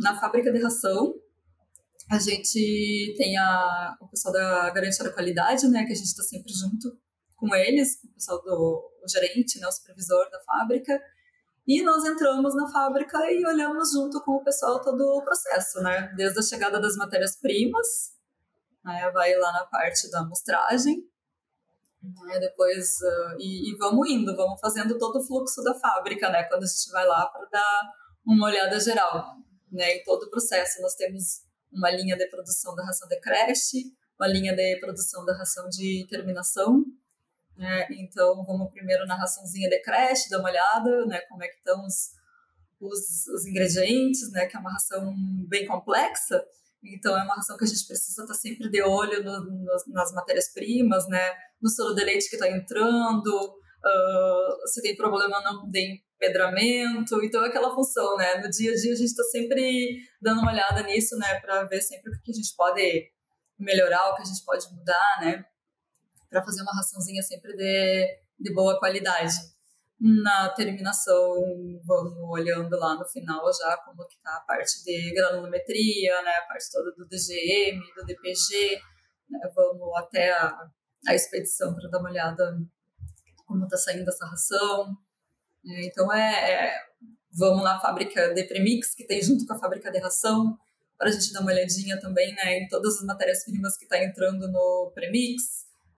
Na fábrica de ração, a gente tem a, o pessoal da garantia da qualidade, né, que a gente está sempre junto com eles, o pessoal do o gerente, né, o supervisor da fábrica, e nós entramos na fábrica e olhamos junto com o pessoal todo o processo, né, desde a chegada das matérias-primas, né, vai lá na parte da amostragem, né, depois, uh, e, e, vamos indo, vamos fazendo todo o fluxo da fábrica, né, quando a gente vai lá para dar uma olhada geral, né, em todo o processo. Nós temos uma linha de produção da ração de creche, uma linha de produção da ração de terminação, né, então vamos primeiro na raçãozinha de creche, dar uma olhada, né, como é que estão os, os, os ingredientes, né, que é uma ração bem complexa, então, é uma ração que a gente precisa estar sempre de olho no, no, nas matérias-primas, né? No soro de leite que está entrando, uh, se tem problema não de empedramento, então é aquela função, né? No dia a dia a gente está sempre dando uma olhada nisso, né? Para ver sempre o que a gente pode melhorar, o que a gente pode mudar, né? Para fazer uma raçãozinha sempre de, de boa qualidade na terminação, vamos olhando lá no final já como que tá a parte de granulometria, né, a parte toda do DGM, do DPG, né, vamos até a, a expedição para dar uma olhada como está saindo essa ração. É, então é, é, vamos na fábrica de premix que tem junto com a fábrica de ração para a gente dar uma olhadinha também né, em todas as matérias-primas que está entrando no premix